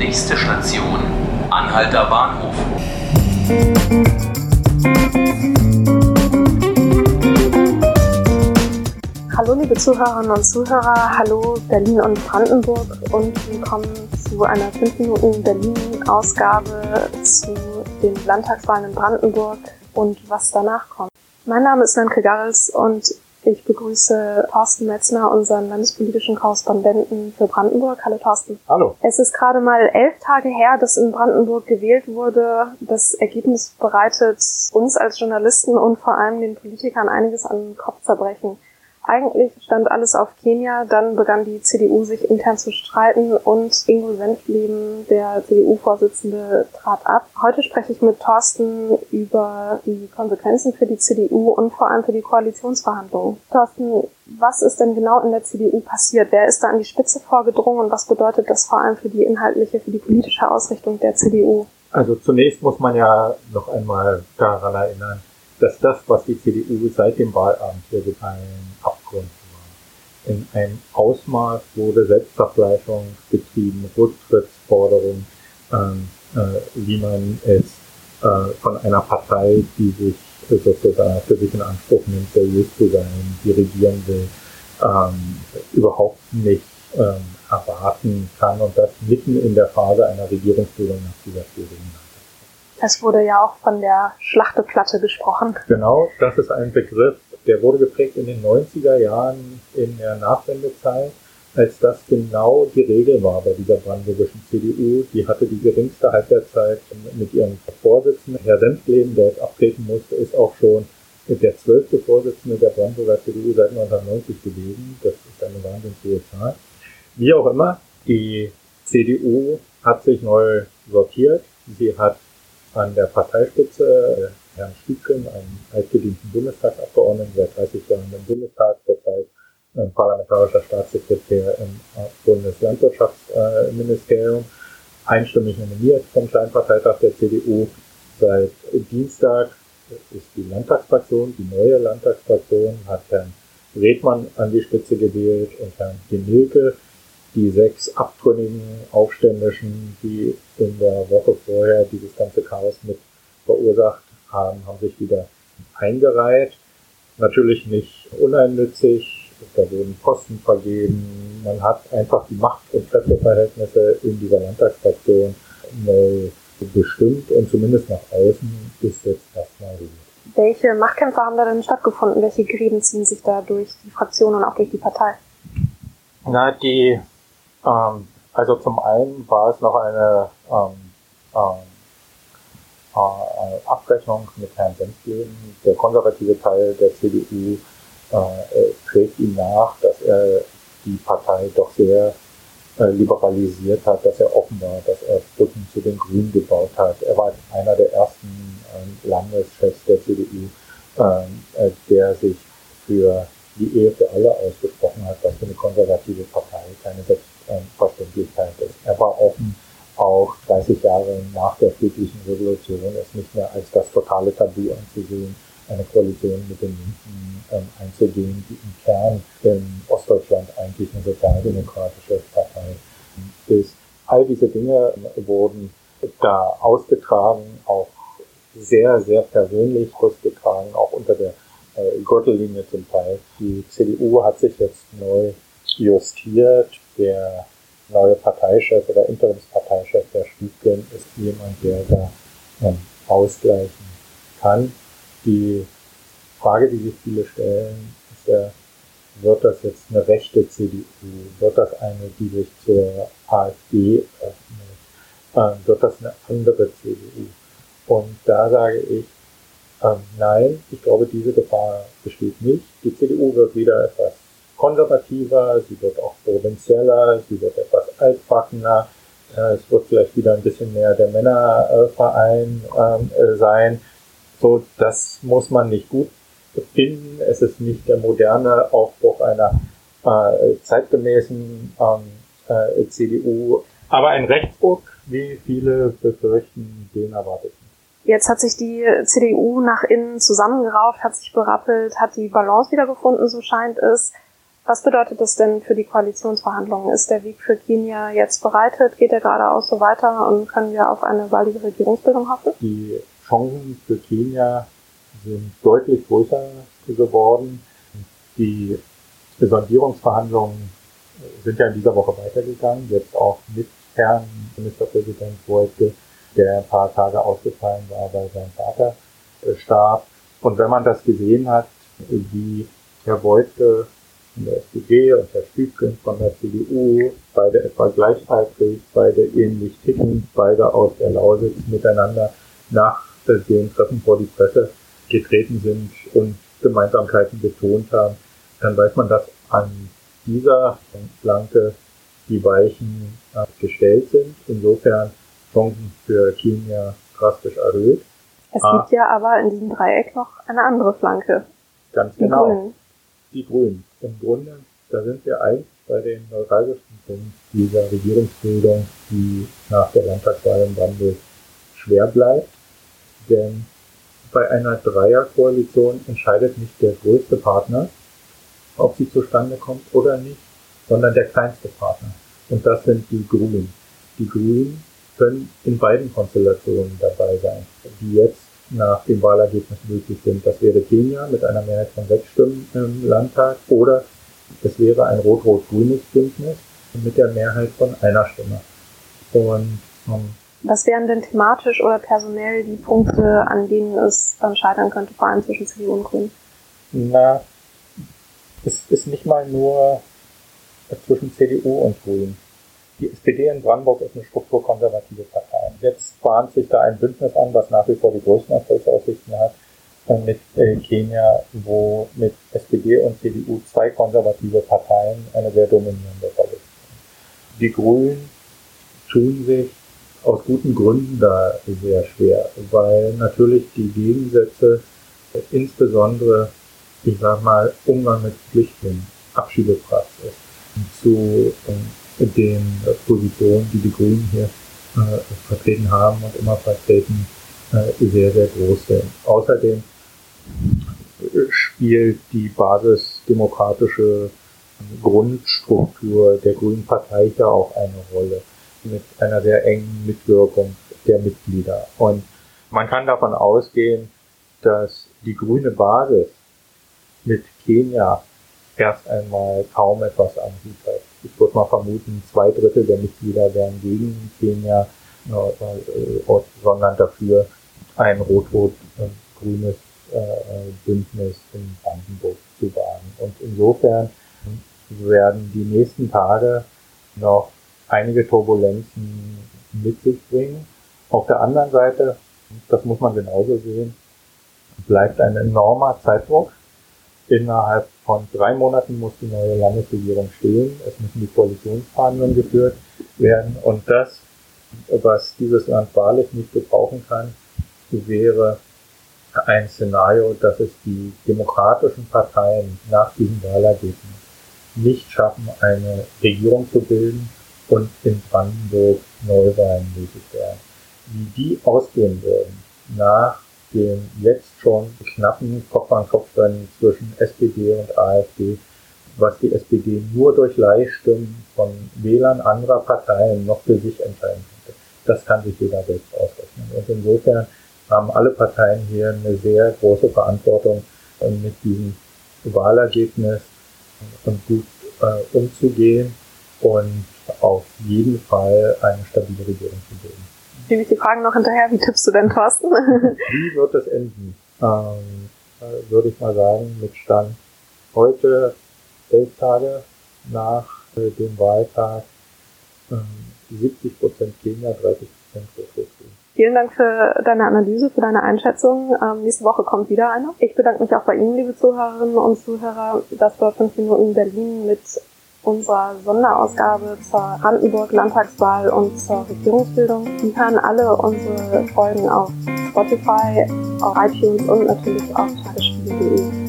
Nächste Station, Anhalter Bahnhof. Hallo liebe Zuhörerinnen und Zuhörer, hallo Berlin und Brandenburg und willkommen zu einer 5 Minuten Berlin-Ausgabe zu den Landtagswahlen in Brandenburg und was danach kommt. Mein Name ist Nanke Garrels und ich begrüße Thorsten Metzner, unseren landespolitischen Korrespondenten für Brandenburg. Hallo Thorsten. Hallo. Es ist gerade mal elf Tage her, dass in Brandenburg gewählt wurde. Das Ergebnis bereitet uns als Journalisten und vor allem den Politikern einiges an Kopfzerbrechen. Eigentlich stand alles auf Kenia, dann begann die CDU sich intern zu streiten und Ingo Senfleben, der CDU-Vorsitzende, trat ab. Heute spreche ich mit Thorsten über die Konsequenzen für die CDU und vor allem für die Koalitionsverhandlungen. Thorsten, was ist denn genau in der CDU passiert? Wer ist da an die Spitze vorgedrungen und was bedeutet das vor allem für die inhaltliche, für die politische Ausrichtung der CDU? Also zunächst muss man ja noch einmal daran erinnern, dass das, was die CDU seit dem Wahlabend hier ein Abgrund war. In einem Ausmaß wurde Selbstverfleischung betrieben, Rücktrittsforderung, ähm, äh, wie man es äh, von einer Partei, die sich sozusagen für sich in Anspruch nimmt, seriös zu sein, die regieren will, ähm, überhaupt nicht ähm, erwarten kann und das mitten in der Phase einer Regierungsbildung nach dieser schwierigen es wurde ja auch von der Schlachteplatte gesprochen. Genau, das ist ein Begriff, der wurde geprägt in den 90er Jahren in der Nachwendezeit, als das genau die Regel war bei dieser brandenburgischen CDU. Die hatte die geringste Halbwertszeit mit ihrem Vorsitzenden. Herr Senfleben, der jetzt abtreten musste, ist auch schon der zwölfte Vorsitzende der Brandenburger CDU seit 1990 gewesen. Das ist eine wahnsinnig hohe Zahl. Wie auch immer, die CDU hat sich neu sortiert. Sie hat an der Parteispitze äh, Herrn Stübken, einen altgedienten Bundestagsabgeordneten, seit 30 Jahren im Bundestag, derzeit äh, parlamentarischer Staatssekretär im äh, Bundeslandwirtschaftsministerium, einstimmig nominiert vom Kleinparteitag der CDU. Seit Dienstag ist die Landtagsfraktion, die neue Landtagsfraktion, hat Herrn Redmann an die Spitze gewählt und Herrn Genilke die sechs abtrünnigen Aufständischen, die in der Woche vorher dieses ganze Chaos mit verursacht haben, haben sich wieder eingereiht. Natürlich nicht uneigennützig, da wurden Posten vergeben. Man hat einfach die Macht- und Kräfteverhältnisse in dieser Landtagsfraktion neu bestimmt und zumindest nach außen ist jetzt erstmal Ruhe. Welche Machtkämpfe haben da denn stattgefunden? Welche Gräben ziehen sich da durch die Fraktion und auch durch die Partei? Na, die ähm, also zum einen war es noch eine ähm, ähm, äh, Abrechnung mit Herrn Senfleben. Der konservative Teil der CDU äh, trägt ihm nach, dass er die Partei doch sehr äh, liberalisiert hat, dass er offen war, dass er Brücken zu den Grünen gebaut hat. Er war einer der ersten äh, Landeschefs der CDU, ähm, äh, der sich für die Ehe für alle ausgesprochen hat, was für eine konservative Partei keine Selbstverständlichkeit ist. Er war offen, auch 30 Jahre nach der friedlichen Revolution es nicht mehr als das totale Tabu anzusehen, eine Koalition mit den Linken ähm, einzugehen, die im Kern in Ostdeutschland eigentlich eine sozialdemokratische Partei ist. All diese Dinge wurden da ausgetragen, auch sehr, sehr persönlich ausgetragen, auch unter der äh, Gürtellinie zum Teil. Die CDU hat sich jetzt neu justiert. Der neue Parteichef oder Interimsparteichef der Stübgen ist jemand, der da ähm, ausgleichen kann. Die Frage, die sich viele stellen, ist ja, wird das jetzt eine rechte CDU? Wird das eine, die sich zur AfD öffnet? Ähm, wird das eine andere CDU? Und da sage ich, ähm, nein, ich glaube, diese Gefahr besteht nicht. Die CDU wird wieder etwas konservativer, sie wird auch provinzieller, sie wird etwas altbackener. Äh, es wird vielleicht wieder ein bisschen mehr der Männerverein äh, sein. So, das muss man nicht gut finden. Es ist nicht der moderne Aufbruch einer äh, zeitgemäßen ähm, äh, CDU, aber ein Rechtsruck, wie viele befürchten, den erwartet Jetzt hat sich die CDU nach innen zusammengerauft, hat sich berappelt, hat die Balance wiedergefunden, so scheint es. Was bedeutet das denn für die Koalitionsverhandlungen? Ist der Weg für Kenia jetzt bereitet? Geht er geradeaus so weiter und können wir auf eine baldige Regierungsbildung hoffen? Die Chancen für Kenia sind deutlich größer geworden. Die Sondierungsverhandlungen sind ja in dieser Woche weitergegangen, jetzt auch mit Herrn Ministerpräsident Wolke, der ein paar Tage ausgefallen war, weil sein Vater starb. Und wenn man das gesehen hat, wie Herr Wolke von der SPD und Herr Stübken von der CDU, beide etwa gleichaltrig, beide ähnlich ticken, beide aus der Lausitz miteinander nach dem Treffen vor die Presse getreten sind und Gemeinsamkeiten betont haben, dann weiß man, dass an dieser Flanke die Weichen äh, gestellt sind. Insofern Chancen für Kenia drastisch erhöht. Es ah, gibt ja aber in diesem Dreieck noch eine andere Flanke. Ganz die genau. Grünen. Die Grünen. Im Grunde, da sind wir eigentlich bei den neuralgischen Punkten dieser Regierungsbildung, die nach der Landtagswahl im Wandel schwer bleibt. Denn bei einer Dreierkoalition entscheidet nicht der größte Partner, ob sie zustande kommt oder nicht, sondern der kleinste Partner. Und das sind die Grünen. Die Grünen können in beiden Konstellationen dabei sein, die jetzt nach dem Wahlergebnis möglich sind. Das wäre Kenia mit einer Mehrheit von sechs Stimmen im Landtag oder es wäre ein rot-rot-grünes Bündnis mit der Mehrheit von einer Stimme. Und ähm, was wären denn thematisch oder personell die Punkte, an denen es dann scheitern könnte, vor allem zwischen CDU und Grünen? Na, es ist nicht mal nur zwischen CDU und Grünen. Die SPD in Brandenburg ist eine strukturkonservative Partei. Jetzt bahnt sich da ein Bündnis an, was nach wie vor die größten Erfolgsaussichten hat, äh, mit äh, Kenia, wo mit SPD und CDU zwei konservative Parteien eine sehr dominierende Rolle spielen. Die Grünen tun sich aus guten Gründen da sehr schwer, weil natürlich die Gegensätze, insbesondere, ich sag mal, Umgang mit Flüchtlingen, Abschiebepraxis, zu äh, den Positionen, die die Grünen hier äh, vertreten haben und immer vertreten, äh, sehr, sehr groß sind. Außerdem spielt die basisdemokratische Grundstruktur der Grünen Partei ja auch eine Rolle mit einer sehr engen Mitwirkung der Mitglieder. Und man kann davon ausgehen, dass die grüne Basis mit Kenia erst einmal kaum etwas hat. Ich würde mal vermuten, zwei Drittel der Mitglieder wären gegen Kenia, äh, sondern dafür ein rot-rot-grünes äh, Bündnis in Brandenburg zu wagen. Und insofern werden die nächsten Tage noch einige Turbulenzen mit sich bringen. Auf der anderen Seite, das muss man genauso sehen, bleibt ein enormer Zeitdruck. Innerhalb von drei Monaten muss die neue Landesregierung stehen. Es müssen die Koalitionsverhandlungen geführt werden. Und das, was dieses Land wahrlich nicht gebrauchen kann, wäre ein Szenario, dass es die demokratischen Parteien nach diesem Wahlergebnis nicht schaffen, eine Regierung zu bilden, und in Brandenburg Neuwahlen möglich wären. Wie die ausgehen würden nach dem jetzt schon knappen Kopf-an-Kopf-Rennen zwischen SPD und AfD, was die SPD nur durch Leihstimmen von Wählern anderer Parteien noch für sich entscheiden könnte. Das kann sich jeder selbst ausrechnen. Und insofern haben alle Parteien hier eine sehr große Verantwortung, mit diesem Wahlergebnis gut äh, umzugehen und auf jeden Fall eine stabile Regierung zu bilden. Gebe ich die Fragen noch hinterher. Wie tippst du denn, Thorsten? Wie wird das enden? Ähm, äh, würde ich mal sagen, mit Stand heute, elf Tage nach äh, dem Wahltag, ähm, 70 Prozent Kenia, 30 Prozent Rot-Rot. Vielen Dank für deine Analyse, für deine Einschätzung. Ähm, nächste Woche kommt wieder eine. Ich bedanke mich auch bei Ihnen, liebe Zuhörerinnen und Zuhörer. Das war 5 Minuten Berlin mit unserer Sonderausgabe zur Brandenburg-Landtagswahl und zur Regierungsbildung. Sie hören alle unsere Folgen auf Spotify, auf iTunes und natürlich auf tagesspiegel.de.